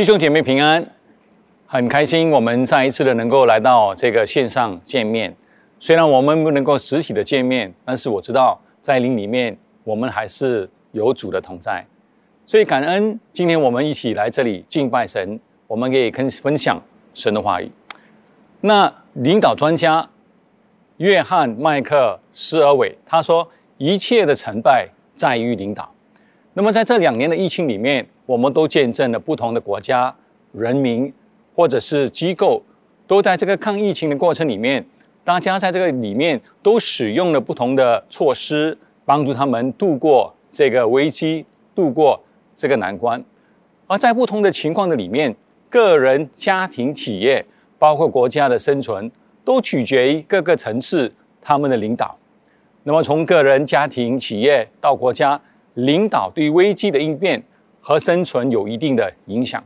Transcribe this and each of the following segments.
弟兄姐妹平安，很开心我们再一次的能够来到这个线上见面。虽然我们不能够实体的见面，但是我知道在灵里面我们还是有主的同在，所以感恩今天我们一起来这里敬拜神，我们可以跟分享神的话语。那领导专家约翰麦克斯尔韦他说：“一切的成败在于领导。”那么在这两年的疫情里面，我们都见证了不同的国家、人民或者是机构，都在这个抗疫情的过程里面，大家在这个里面都使用了不同的措施，帮助他们度过这个危机，度过这个难关。而在不同的情况的里面，个人、家庭、企业，包括国家的生存，都取决于各个层次他们的领导。那么从个人、家庭、企业到国家，领导对危机的应变。和生存有一定的影响。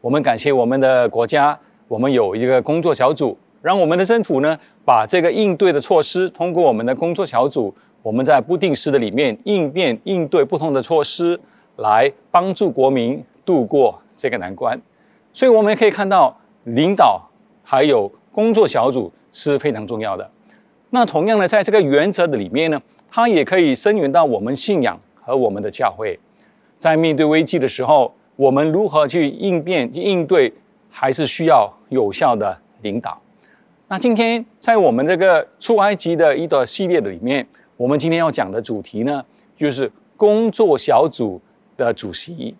我们感谢我们的国家，我们有一个工作小组，让我们的政府呢把这个应对的措施通过我们的工作小组，我们在不定时的里面应变应对不同的措施，来帮助国民度过这个难关。所以我们也可以看到，领导还有工作小组是非常重要的。那同样的，在这个原则的里面呢，它也可以伸延到我们信仰和我们的教会。在面对危机的时候，我们如何去应变、应对，还是需要有效的领导。那今天在我们这个出埃及的一个系列的里面，我们今天要讲的主题呢，就是工作小组的主席。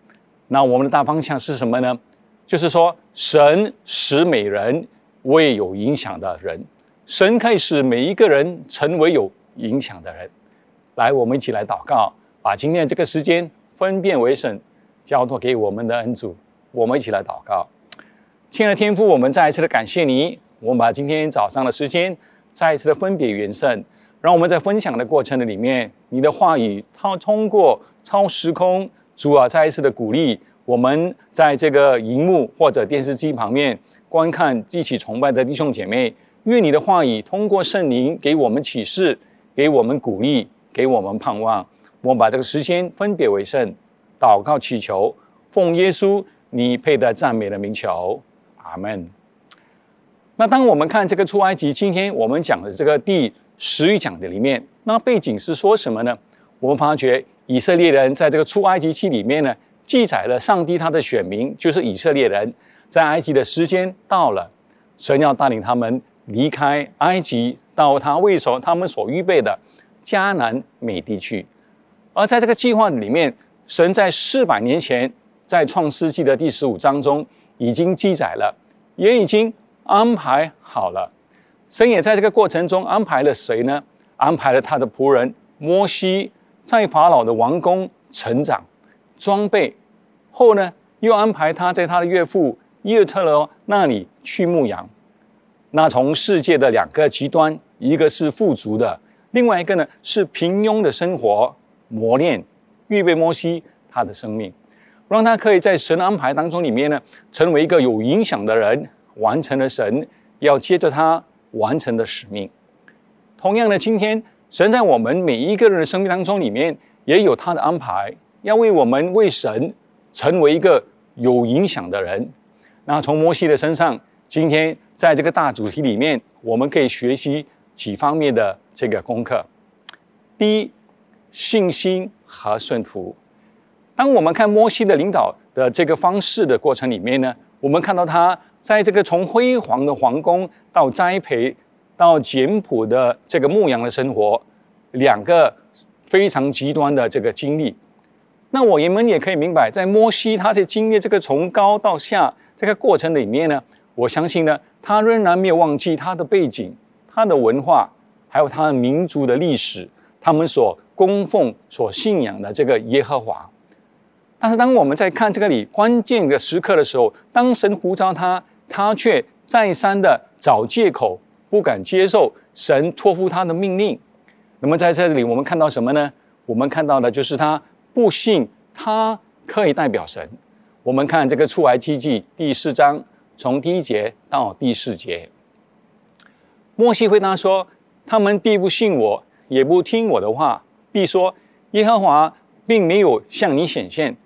那我们的大方向是什么呢？就是说，神使每人为有影响的人，神可以使每一个人成为有影响的人。来，我们一起来祷告，把今天这个时间。分辨为圣，交托给我们的恩主，我们一起来祷告。亲爱的天父，我们再一次的感谢你。我们把今天早上的时间再一次的分别元圣，让我们在分享的过程的里面，你的话语它通过超时空，主啊，再一次的鼓励我们在这个荧幕或者电视机旁边观看一起崇拜的弟兄姐妹，愿你的话语通过圣灵给我们启示，给我们鼓励，给我们盼望。我们把这个时间分别为圣，祷告祈求，奉耶稣你配得赞美的名求，阿门。那当我们看这个出埃及，今天我们讲的这个第十一讲的里面，那背景是说什么呢？我们发觉以色列人在这个出埃及记里面呢，记载了上帝他的选民就是以色列人，在埃及的时间到了，神要带领他们离开埃及，到他为所他们所预备的迦南美地去。而在这个计划里面，神在四百年前，在创世纪的第十五章中已经记载了，也已经安排好了。神也在这个过程中安排了谁呢？安排了他的仆人摩西，在法老的王宫成长、装备后呢，又安排他在他的岳父耶特罗那里去牧羊。那从世界的两个极端，一个是富足的，另外一个呢是平庸的生活。磨练、预备摩西他的生命，让他可以在神的安排当中里面呢，成为一个有影响的人，完成了神要接着他完成的使命。同样的，今天神在我们每一个人的生命当中里面，也有他的安排，要为我们为神成为一个有影响的人。那从摩西的身上，今天在这个大主题里面，我们可以学习几方面的这个功课。第一。信心和顺服。当我们看摩西的领导的这个方式的过程里面呢，我们看到他在这个从辉煌的皇宫到栽培到简朴的这个牧羊的生活，两个非常极端的这个经历。那我们也可以明白，在摩西他在经历这个从高到下这个过程里面呢，我相信呢，他仍然没有忘记他的背景、他的文化，还有他的民族的历史，他们所。供奉所信仰的这个耶和华，但是当我们在看这个里关键的时刻的时候，当神呼召他，他却再三的找借口，不敢接受神托付他的命令。那么在这里，我们看到什么呢？我们看到的就是他不信他可以代表神。我们看这个出埃及记第四章，从第一节到第四节，摩西回答说：“他们必不信我，也不听我的话。”必说：“耶和华并没有向你显现。”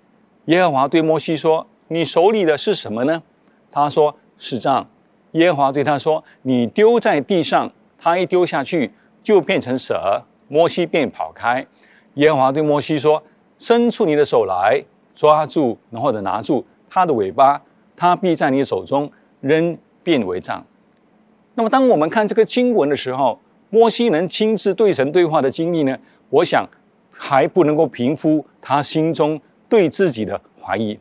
耶和华对摩西说：“你手里的是什么呢？”他说：“是杖。”耶和华对他说：“你丢在地上。”他一丢下去，就变成蛇。摩西便跑开。耶和华对摩西说：“伸出你的手来，抓住，然后的拿住他的尾巴，他必在你手中扔，变为杖。”那么，当我们看这个经文的时候，摩西能亲自对神对话的经历呢？我想还不能够平复他心中对自己的怀疑。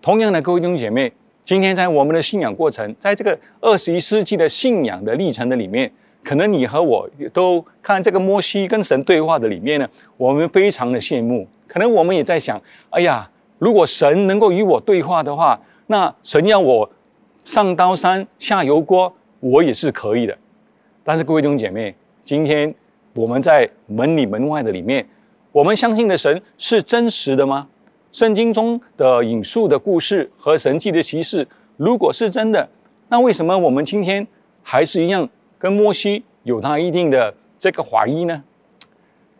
同样的，各位弟兄姐妹，今天在我们的信仰过程，在这个二十一世纪的信仰的历程的里面，可能你和我都看这个摩西跟神对话的里面呢，我们非常的羡慕。可能我们也在想：哎呀，如果神能够与我对话的话，那神要我上刀山下油锅。我也是可以的，但是各位弟兄姐妹，今天我们在门里门外的里面，我们相信的神是真实的吗？圣经中的引述的故事和神迹的启示，如果是真的，那为什么我们今天还是一样跟摩西有他一定的这个怀疑呢？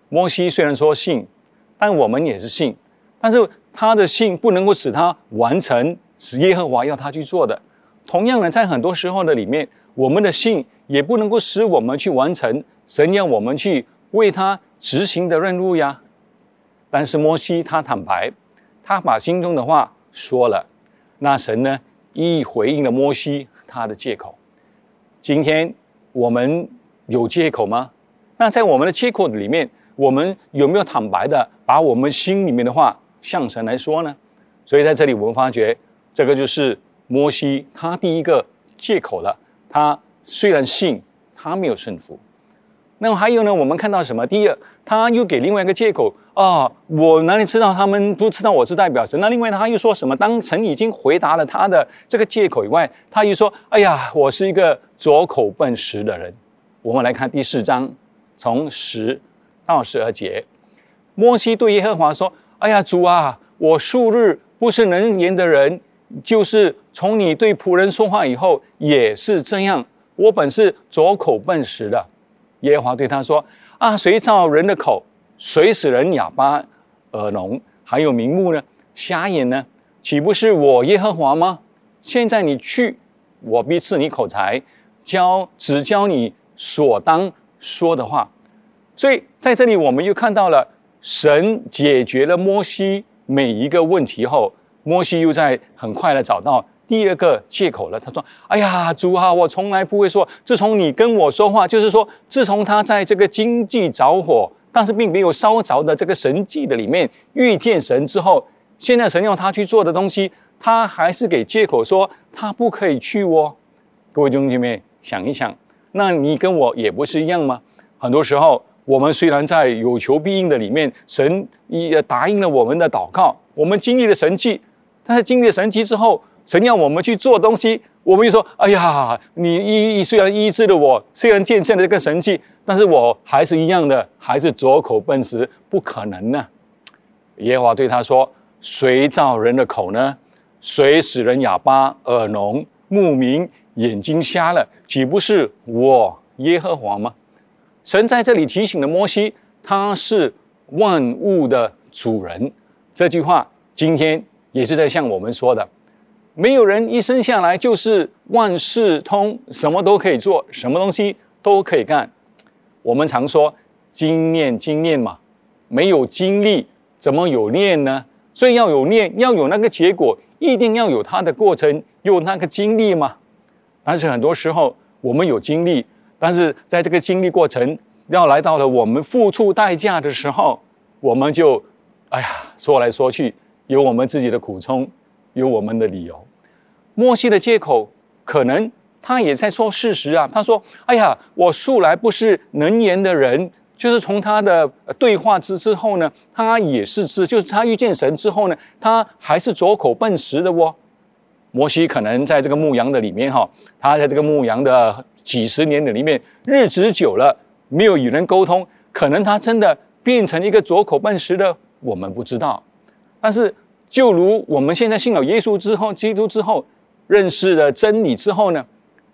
摩西虽然说信，但我们也是信，但是他的信不能够使他完成是耶和华要他去做的。同样呢，在很多时候的里面。我们的信也不能够使我们去完成神要我们去为他执行的任务呀。但是摩西他坦白，他把心中的话说了，那神呢一一回应了摩西他的借口。今天我们有借口吗？那在我们的借口里面，我们有没有坦白的把我们心里面的话向神来说呢？所以在这里我们发觉，这个就是摩西他第一个借口了。他虽然信，他没有顺服。那么还有呢？我们看到什么？第二，他又给另外一个借口啊！我哪里知道他们不知道我是代表神？那另外他又说什么？当神已经回答了他的这个借口以外，他又说：“哎呀，我是一个拙口笨舌的人。”我们来看第四章，从十到十二节，摩西对耶和华说：“哎呀，主啊，我数日不是能言的人。”就是从你对仆人说话以后也是这样。我本是拙口笨舌的。耶和华对他说：“啊，谁造人的口？谁使人哑巴、耳聋，还有明目呢？瞎眼呢？岂不是我耶和华吗？现在你去，我必赐你口才，教只教你所当说的话。所以在这里，我们又看到了神解决了摩西每一个问题后。”摩西又在很快的找到第二个借口了。他说：“哎呀，主啊，我从来不会说。自从你跟我说话，就是说，自从他在这个经济着火，但是并没有烧着的这个神迹的里面遇见神之后，现在神要他去做的东西，他还是给借口说他不可以去哦。各位弟兄姐妹，想一想，那你跟我也不是一样吗？很多时候，我们虽然在有求必应的里面，神也答应了我们的祷告，我们经历了神迹。”但是经历神迹之后，神要我们去做东西，我们就说：“哎呀，你医虽然医治了我，虽然见证了这个神迹，但是我还是一样的，还是拙口笨舌，不可能呢。”耶和华对他说：“谁造人的口呢？谁使人哑巴、耳聋、目明、眼睛瞎了？岂不是我耶和华吗？”神在这里提醒了摩西，他是万物的主人。这句话今天。也是在向我们说的，没有人一生下来就是万事通，什么都可以做，什么东西都可以干。我们常说经验经验嘛，没有经历怎么有念呢？所以要有念，要有那个结果，一定要有它的过程，有那个经历嘛。但是很多时候我们有经历，但是在这个经历过程要来到了我们付出代价的时候，我们就哎呀说来说去。有我们自己的苦衷，有我们的理由。摩西的借口，可能他也在说事实啊。他说：“哎呀，我素来不是能言的人，就是从他的对话之之后呢，他也是知，就是他遇见神之后呢，他还是左口笨舌的哦。”摩西可能在这个牧羊的里面哈，他在这个牧羊的几十年的里面，日子久了，没有与人沟通，可能他真的变成一个左口笨舌的，我们不知道。但是。就如我们现在信了耶稣之后，基督之后，认识了真理之后呢，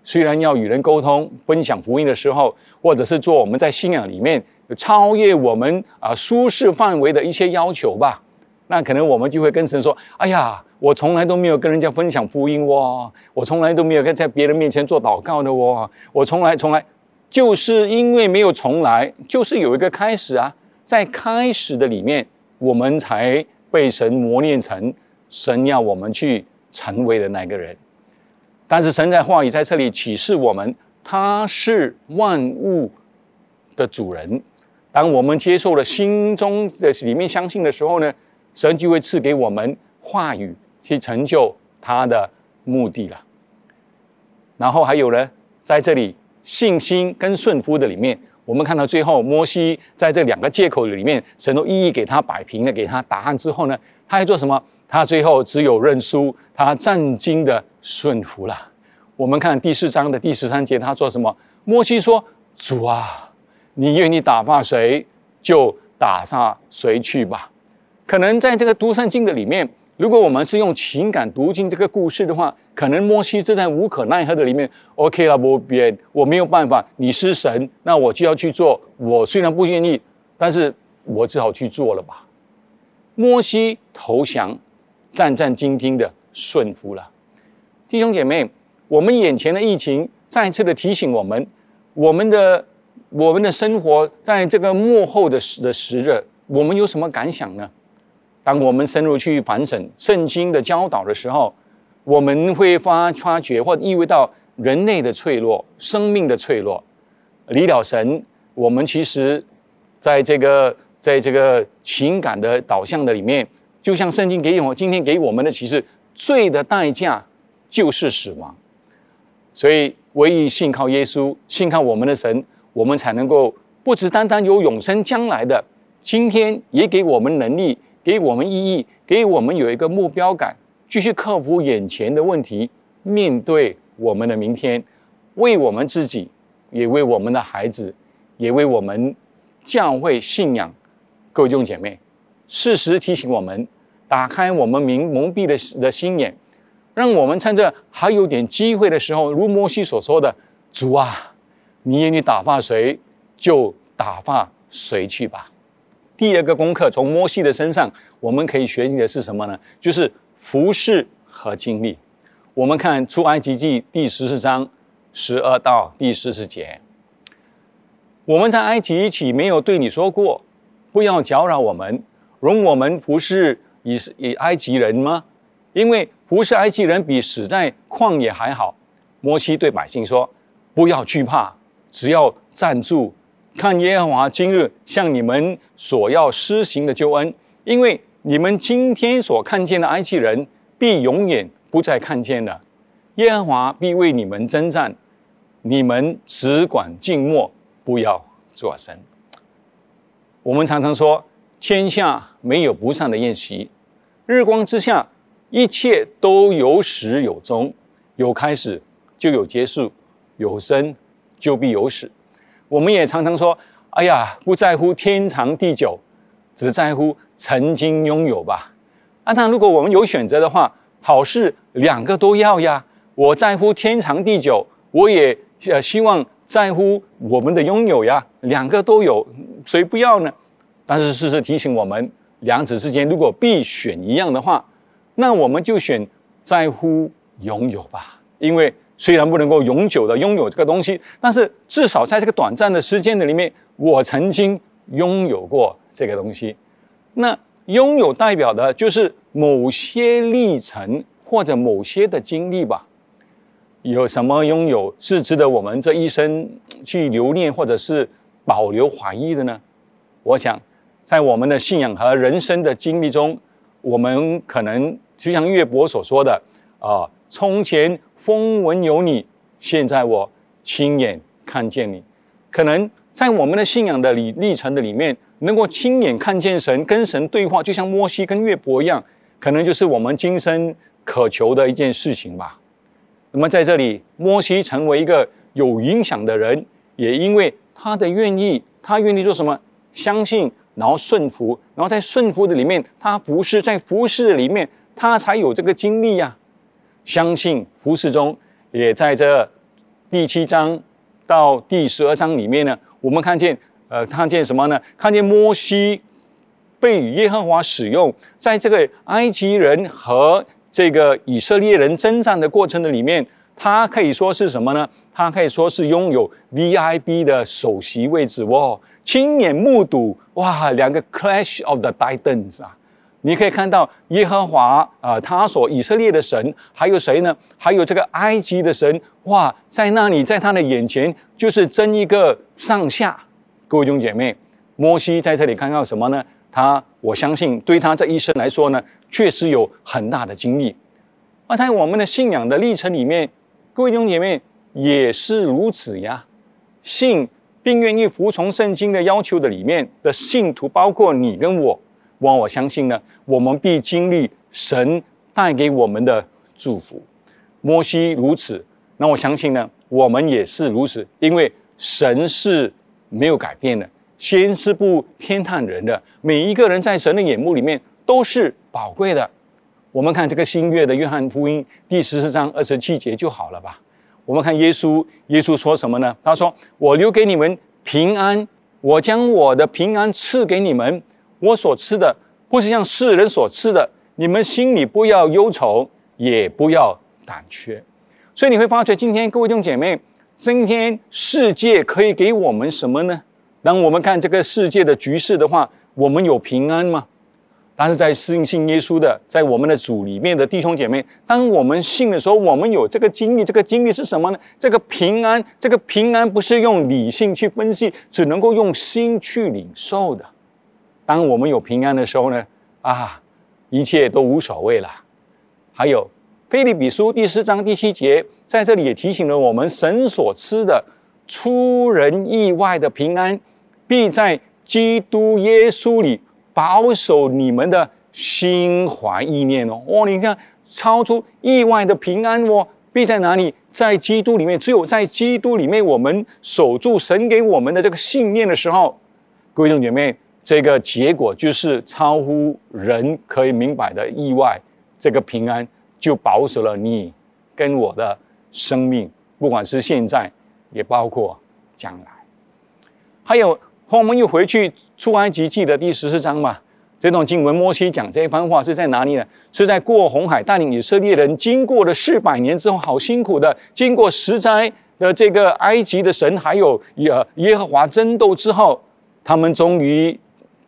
虽然要与人沟通、分享福音的时候，或者是做我们在信仰里面超越我们啊舒适范围的一些要求吧，那可能我们就会跟神说：“哎呀，我从来都没有跟人家分享福音哇，我从来都没有跟在别人面前做祷告的哇，我从来从来就是因为没有从来，就是有一个开始啊，在开始的里面，我们才被神磨练成神要我们去成为的那个人。但是神在话语在这里启示我们，他是万物的主人。当我们接受了心中的里面相信的时候呢？”神就会赐给我们话语，去成就他的目的了。然后还有呢，在这里信心跟顺服的里面，我们看到最后摩西在这两个借口里面，神都一一给他摆平了，给他答案之后呢，他还做什么？他最后只有认输，他战惊的顺服了。我们看第四章的第十三节，他做什么？摩西说：“主啊，你愿意打发谁，就打发谁去吧。”可能在这个读圣经的里面，如果我们是用情感读进这个故事的话，可能摩西是在无可奈何的里面。OK 了，我别我没有办法，你是神，那我就要去做。我虽然不愿意，但是我只好去做了吧。摩西投降，战战兢兢的顺服了。弟兄姐妹，我们眼前的疫情再次的提醒我们，我们的我们的生活在这个幕后的时的时日，我们有什么感想呢？当我们深入去反省圣经的教导的时候，我们会发发觉或意味到人类的脆弱、生命的脆弱。离了神，我们其实在这个在这个情感的导向的里面，就像圣经给我今天给我们的启示，罪的代价就是死亡。所以，唯一信靠耶稣、信靠我们的神，我们才能够不只单单有永生将来的，今天也给我们能力。给我们意义，给我们有一个目标感，继续克服眼前的问题，面对我们的明天，为我们自己，也为我们的孩子，也为我们教会信仰。各位弟兄姐妹，事实提醒我们，打开我们明蒙蔽的的心眼，让我们趁着还有点机会的时候，如摩西所说的：“主啊，你愿意打发谁，就打发谁去吧。”第二个功课，从摩西的身上，我们可以学习的是什么呢？就是服侍和经历。我们看出埃及记第十四章十二到第十四节。我们在埃及一起没有对你说过，不要搅扰我们，容我们服侍以以埃及人吗？因为服侍埃及人比死在旷野还好。摩西对百姓说：“不要惧怕，只要站住。”看耶和华今日向你们所要施行的救恩，因为你们今天所看见的埃及人，必永远不再看见了。耶和华必为你们征战，你们只管静默，不要作声。我们常常说，天下没有不散的宴席，日光之下，一切都有始有终，有开始就有结束，有生就必有死。我们也常常说：“哎呀，不在乎天长地久，只在乎曾经拥有吧。”啊，那如果我们有选择的话，好事两个都要呀。我在乎天长地久，我也呃希望在乎我们的拥有呀。两个都有，谁不要呢？但是事实提醒我们，两者之间如果必选一样的话，那我们就选在乎拥有吧，因为。虽然不能够永久的拥有这个东西，但是至少在这个短暂的时间的里面，我曾经拥有过这个东西。那拥有代表的就是某些历程或者某些的经历吧。有什么拥有是值得我们这一生去留念或者是保留怀疑的呢？我想，在我们的信仰和人生的经历中，我们可能就像岳伯所说的啊，从前。风闻有你，现在我亲眼看见你。可能在我们的信仰的里历程的里面，能够亲眼看见神，跟神对话，就像摩西跟约伯一样，可能就是我们今生渴求的一件事情吧。那么在这里，摩西成为一个有影响的人，也因为他的愿意，他愿意做什么？相信，然后顺服，然后在顺服的里面，他服侍，在服侍的里面，他才有这个经历呀。相信服饰中，也在这第七章到第十二章里面呢，我们看见，呃，看见什么呢？看见摩西被耶和华使用，在这个埃及人和这个以色列人征战的过程的里面，他可以说是什么呢？他可以说是拥有 V I B 的首席位置哦，亲眼目睹哇，两个 Clash of the Titans 啊！你可以看到耶和华啊，他所以色列的神，还有谁呢？还有这个埃及的神哇，在那里，在他的眼前就是争一个上下。各位弟兄姐妹，摩西在这里看到什么呢？他我相信对他这一生来说呢，确实有很大的经历。而在我们的信仰的历程里面，各位弟兄姐妹也是如此呀。信并愿意服从圣经的要求的里面的信徒，包括你跟我。我我相信呢，我们必经历神带给我们的祝福。摩西如此，那我相信呢，我们也是如此，因为神是没有改变的，先是不偏袒人的，每一个人在神的眼目里面都是宝贵的。我们看这个新约的约翰福音第十四章二十七节就好了吧？我们看耶稣，耶稣说什么呢？他说：“我留给你们平安，我将我的平安赐给你们。”我所吃的不是像世人所吃的，你们心里不要忧愁，也不要胆怯。所以你会发觉，今天各位弟兄姐妹，今天世界可以给我们什么呢？当我们看这个世界的局势的话，我们有平安吗？但是在信信耶稣的，在我们的主里面的弟兄姐妹，当我们信的时候，我们有这个经历，这个经历是什么呢？这个平安，这个平安不是用理性去分析，只能够用心去领受的。当我们有平安的时候呢，啊，一切都无所谓了。还有《菲利比书》第四章第七节，在这里也提醒了我们：神所赐的出人意外的平安，必在基督耶稣里保守你们的心怀意念哦。哦，你看，超出意外的平安哦，必在哪里？在基督里面。只有在基督里面，我们守住神给我们的这个信念的时候，各位弟兄姐妹。这个结果就是超乎人可以明白的意外，这个平安就保守了你跟我的生命，不管是现在，也包括将来。还有，我们又回去出埃及记的第十四章嘛？这段经文，摩西讲这一番话是在哪里呢？是在过红海带领以色列人经过了四百年之后，好辛苦的经过十灾的这个埃及的神还有耶耶和华争斗之后，他们终于。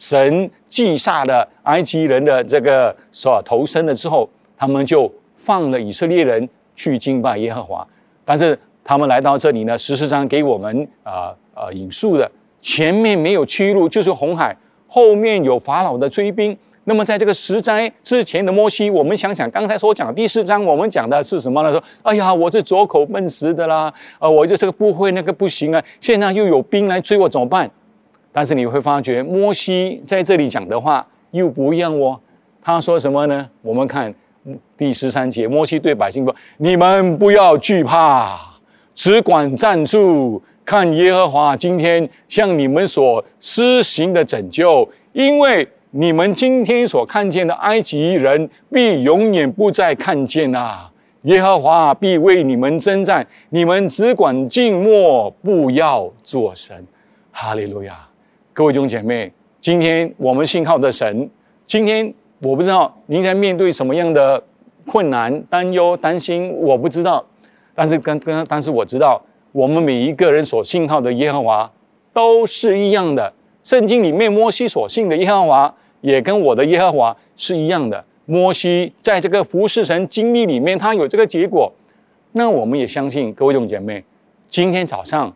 神祭杀了埃及人的这个所投生了之后，他们就放了以色列人去敬拜耶和华。但是他们来到这里呢，十四章给我们啊啊引述的，前面没有去路，就是红海，后面有法老的追兵。那么在这个十灾之前的摩西，我们想想刚才所讲第四章，我们讲的是什么呢？说哎呀，我是左口笨舌的啦，啊，我就这个不会，那个不行啊，现在又有兵来追我，怎么办？但是你会发觉，摩西在这里讲的话又不一样哦。他说什么呢？我们看第十三节，摩西对百姓说：“你们不要惧怕，只管站住，看耶和华今天向你们所施行的拯救。因为你们今天所看见的埃及人，必永远不再看见啊！耶和华必为你们征战，你们只管静默，不要作声。哈利路亚。”各位弟兄姐妹，今天我们信靠的神，今天我不知道您在面对什么样的困难、担忧、担心，我不知道。但是跟跟，但是我知道，我们每一个人所信靠的耶和华都是一样的。圣经里面摩西所信的耶和华，也跟我的耶和华是一样的。摩西在这个服侍神经历里面，他有这个结果。那我们也相信，各位弟兄姐妹，今天早上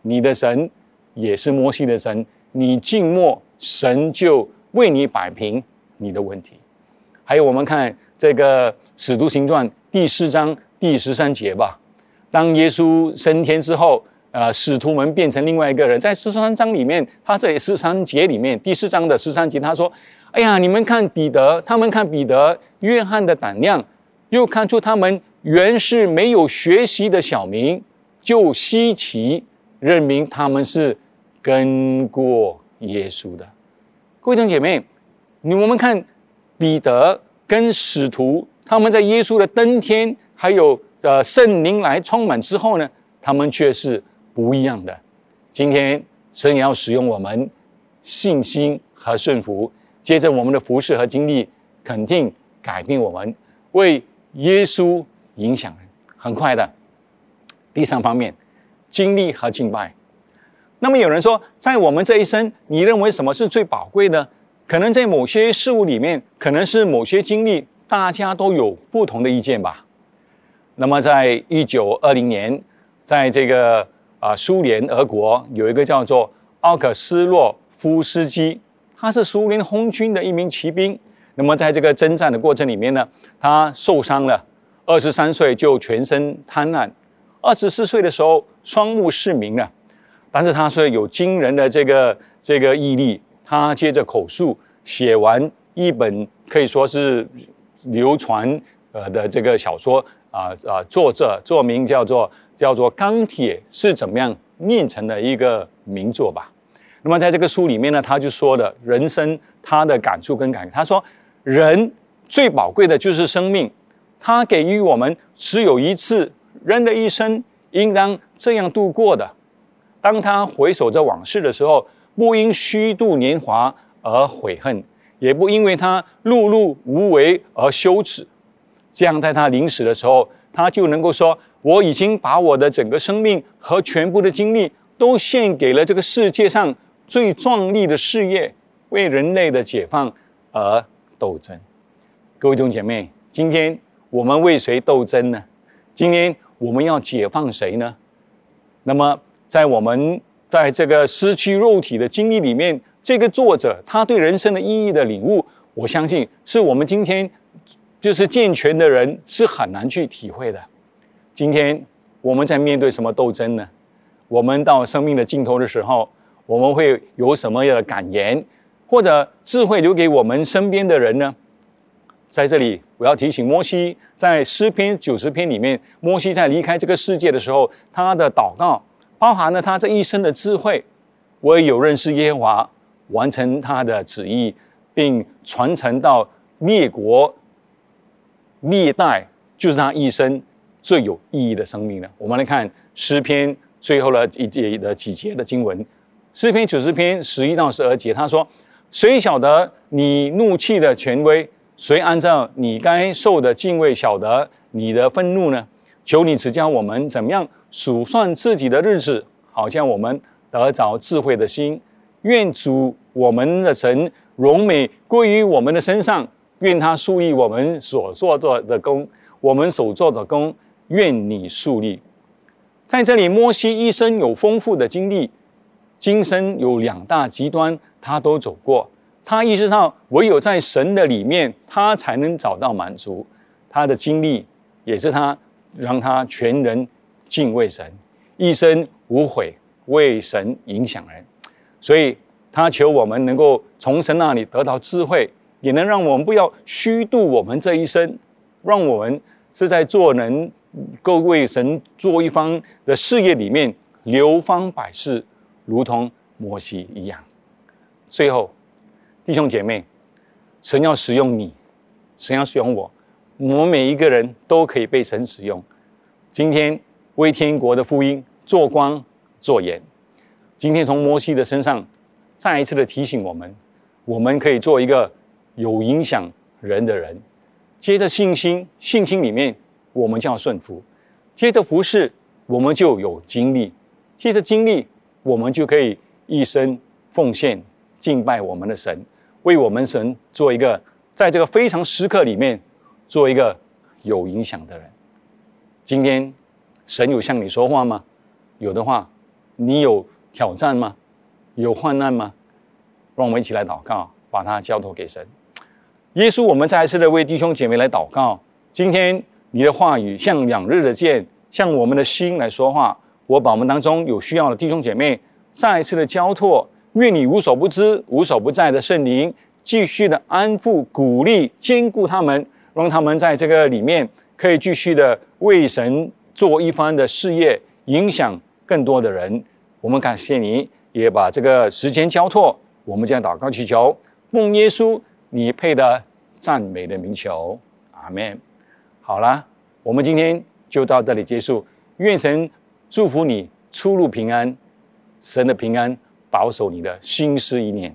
你的神也是摩西的神。你静默，神就为你摆平你的问题。还有，我们看这个《使徒行传》第四章第十三节吧。当耶稣升天之后，呃，使徒们变成另外一个人。在十三章里面，他这十三节里面，第四章的十三节，他说：“哎呀，你们看彼得，他们看彼得、约翰的胆量，又看出他们原是没有学习的小民，就稀奇，认明他们是。”跟过耶稣的各位弟兄姐妹，你我们看彼得跟使徒，他们在耶稣的登天，还有呃圣灵来充满之后呢，他们却是不一样的。今天神也要使用我们信心和顺服，接着我们的服饰和经历肯定改变我们，为耶稣影响。很快的，第三方面，经历和敬拜。那么有人说，在我们这一生，你认为什么是最宝贵的？可能在某些事物里面，可能是某些经历，大家都有不同的意见吧。那么，在一九二零年，在这个啊苏联俄国有一个叫做奥克斯洛夫斯基，他是苏联红军的一名骑兵。那么在这个征战的过程里面呢，他受伤了，二十三岁就全身瘫痪，二十四岁的时候双目失明了。但是他说有惊人的这个这个毅力，他接着口述写完一本可以说是流传呃的这个小说。啊啊！作者作名叫做叫做《钢铁是怎么样炼成的一个名作吧》。那么在这个书里面呢，他就说了人生他的感触跟感。他说，人最宝贵的就是生命，他给予我们只有一次，人的一生应当这样度过的。当他回首着往事的时候，不因虚度年华而悔恨，也不因为他碌碌无为而羞耻。这样，在他临死的时候，他就能够说：“我已经把我的整个生命和全部的精力都献给了这个世界上最壮丽的事业，为人类的解放而斗争。”各位弟兄姐妹，今天我们为谁斗争呢？今天我们要解放谁呢？那么，在我们在这个失去肉体的经历里面，这个作者他对人生的意义的领悟，我相信是我们今天。就是健全的人是很难去体会的。今天我们在面对什么斗争呢？我们到生命的尽头的时候，我们会有什么样的感言，或者智慧留给我们身边的人呢？在这里，我要提醒摩西，在诗篇九十篇里面，摩西在离开这个世界的时候，他的祷告包含了他这一生的智慧。我也有认识耶和华，完成他的旨意，并传承到列国。历代就是他一生最有意义的生命了。我们来看诗篇最后的一节的几节的经文，诗篇九十篇十一到十二节，他说：“谁晓得你怒气的权威？谁按照你该受的敬畏晓得你的愤怒呢？求你指教我们怎么样数算自己的日子，好像我们得着智慧的心。愿主我们的神荣美归于我们的身上。”愿他树立我们所做做的功，我们所做的功，愿你树立。在这里，摩西一生有丰富的经历，今生有两大极端，他都走过。他意识到，唯有在神的里面，他才能找到满足。他的经历也是他让他全人敬畏神，一生无悔，为神影响人。所以，他求我们能够从神那里得到智慧。也能让我们不要虚度我们这一生，让我们是在做人够为神做一方的事业里面流芳百世，如同摩西一样。最后，弟兄姐妹，神要使用你，神要使用我，我们每一个人都可以被神使用。今天为天国的福音做光做盐，今天从摩西的身上再一次的提醒我们，我们可以做一个。有影响人的人，接着信心，信心里面我们就要顺服；接着服侍，我们就有经历；接着经历，我们就可以一生奉献敬拜我们的神，为我们神做一个在这个非常时刻里面做一个有影响的人。今天神有向你说话吗？有的话，你有挑战吗？有患难吗？让我们一起来祷告，把它交托给神。耶稣，我们再一次的为弟兄姐妹来祷告。今天你的话语像两日的剑，向我们的心来说话。我把我们当中有需要的弟兄姐妹再一次的交托，愿你无所不知、无所不在的圣灵继续的安抚、鼓励、兼顾他们，让他们在这个里面可以继续的为神做一番的事业，影响更多的人。我们感谢你，也把这个时间交托。我们将祷告祈求，奉耶稣你配的。赞美的名求，阿门。好了，我们今天就到这里结束。愿神祝福你出入平安，神的平安保守你的心思意念。